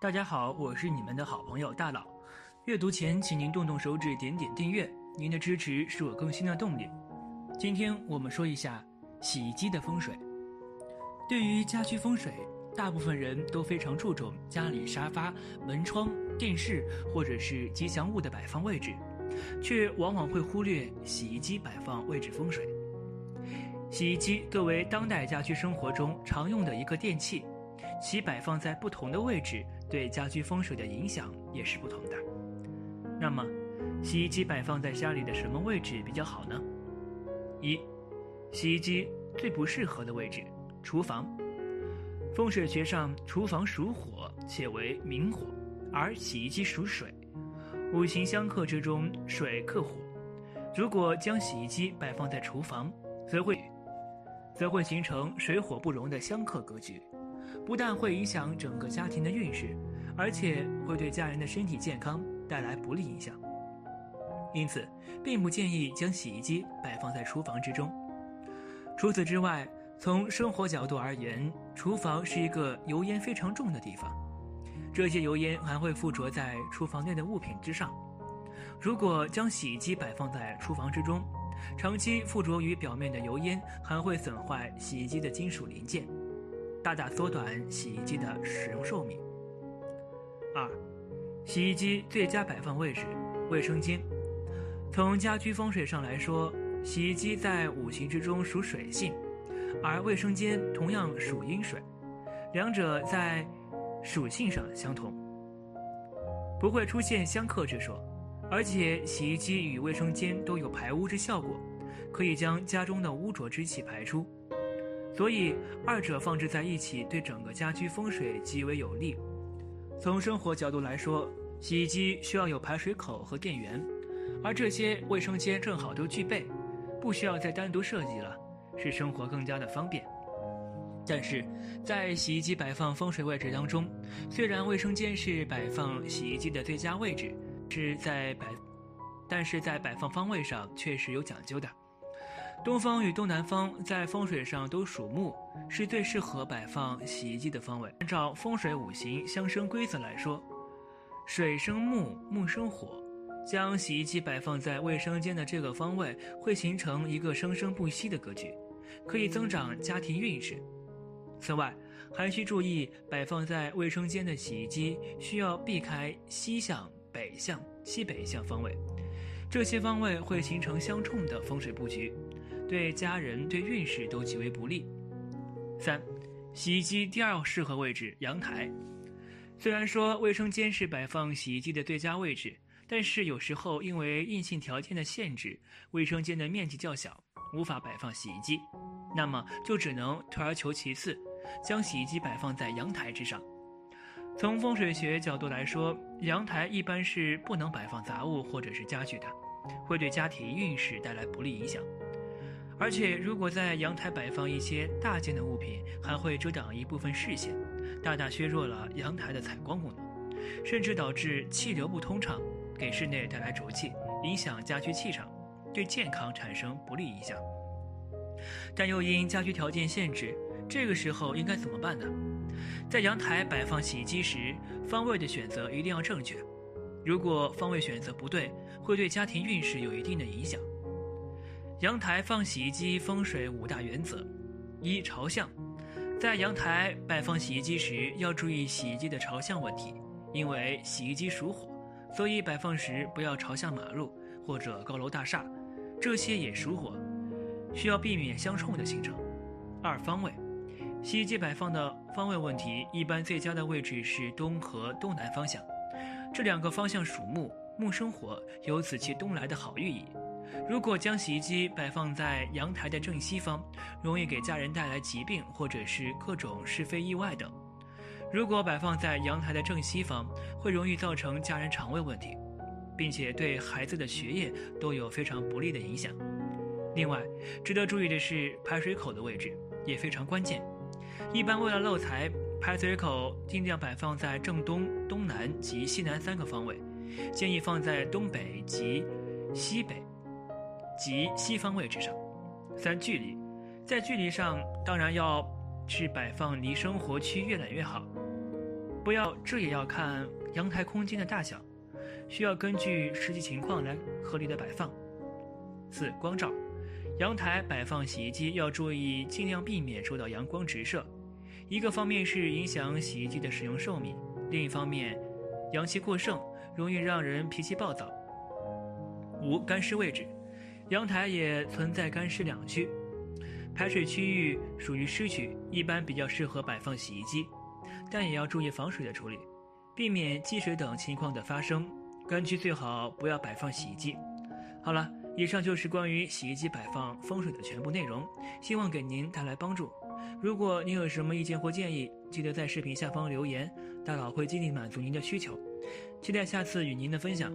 大家好，我是你们的好朋友大佬。阅读前，请您动动手指，点点订阅，您的支持是我更新的动力。今天我们说一下洗衣机的风水。对于家居风水，大部分人都非常注重家里沙发、门窗、电视或者是吉祥物的摆放位置，却往往会忽略洗衣机摆放位置风水。洗衣机作为当代家居生活中常用的一个电器，其摆放在不同的位置。对家居风水的影响也是不同的。那么，洗衣机摆放在家里的什么位置比较好呢？一，洗衣机最不适合的位置，厨房。风水学上，厨房属火，且为明火，而洗衣机属水。五行相克之中，水克火。如果将洗衣机摆放在厨房，则会，则会形成水火不容的相克格局。不但会影响整个家庭的运势，而且会对家人的身体健康带来不利影响。因此，并不建议将洗衣机摆放在厨房之中。除此之外，从生活角度而言，厨房是一个油烟非常重的地方，这些油烟还会附着在厨房内的物品之上。如果将洗衣机摆放在厨房之中，长期附着于表面的油烟还会损坏洗衣机的金属零件。大大缩短洗衣机的使用寿命。二，洗衣机最佳摆放位置：卫生间。从家居风水上来说，洗衣机在五行之中属水性，而卫生间同样属阴水，两者在属性上相同，不会出现相克之说。而且，洗衣机与卫生间都有排污之效果，可以将家中的污浊之气排出。所以，二者放置在一起，对整个家居风水极为有利。从生活角度来说，洗衣机需要有排水口和电源，而这些卫生间正好都具备，不需要再单独设计了，使生活更加的方便。但是在洗衣机摆放风水位置当中，虽然卫生间是摆放洗衣机的最佳位置，是在摆，但是在摆放方位上确实有讲究的。东方与东南方在风水上都属木，是最适合摆放洗衣机的方位。按照风水五行相生规则来说，水生木，木生火，将洗衣机摆放在卫生间的这个方位，会形成一个生生不息的格局，可以增长家庭运势。此外，还需注意摆放在卫生间的洗衣机需要避开西向、北向、西北向方位，这些方位会形成相冲的风水布局。对家人对运势都极为不利。三，洗衣机第二适合位置阳台。虽然说卫生间是摆放洗衣机的最佳位置，但是有时候因为硬性条件的限制，卫生间的面积较小，无法摆放洗衣机，那么就只能退而求其次，将洗衣机摆放在阳台之上。从风水学角度来说，阳台一般是不能摆放杂物或者是家具的，会对家庭运势带来不利影响。而且，如果在阳台摆放一些大件的物品，还会遮挡一部分视线，大大削弱了阳台的采光功能，甚至导致气流不通畅，给室内带来浊气，影响家居气场，对健康产生不利影响。但又因家居条件限制，这个时候应该怎么办呢？在阳台摆放洗衣机时，方位的选择一定要正确。如果方位选择不对，会对家庭运势有一定的影响。阳台放洗衣机风水五大原则：一、朝向，在阳台摆放洗衣机时要注意洗衣机的朝向问题，因为洗衣机属火，所以摆放时不要朝向马路或者高楼大厦，这些也属火，需要避免相冲的形成。二、方位，洗衣机摆放的方位问题，一般最佳的位置是东和东南方向，这两个方向属木，木生火，有此其东来的好寓意。如果将洗衣机摆放在阳台的正西方，容易给家人带来疾病或者是各种是非意外等；如果摆放在阳台的正西方，会容易造成家人肠胃问题，并且对孩子的学业都有非常不利的影响。另外，值得注意的是排水口的位置也非常关键。一般为了漏财，排水口尽量摆放在正东、东南及西南三个方位，建议放在东北及西北。及西方位置上。三、距离，在距离上当然要是摆放离生活区越远越好。不要，这也要看阳台空间的大小，需要根据实际情况来合理的摆放。四、光照，阳台摆放洗衣机要注意尽量避免受到阳光直射，一个方面是影响洗衣机的使用寿命，另一方面，阳气过盛容易让人脾气暴躁。五、干湿位置，阳台也存在干湿两区，排水区域属于湿区，一般比较适合摆放洗衣机。但也要注意防水的处理，避免积水等情况的发生。干区最好不要摆放洗衣机。好了，以上就是关于洗衣机摆放风水的全部内容，希望给您带来帮助。如果您有什么意见或建议，记得在视频下方留言，大佬会尽力满足您的需求。期待下次与您的分享。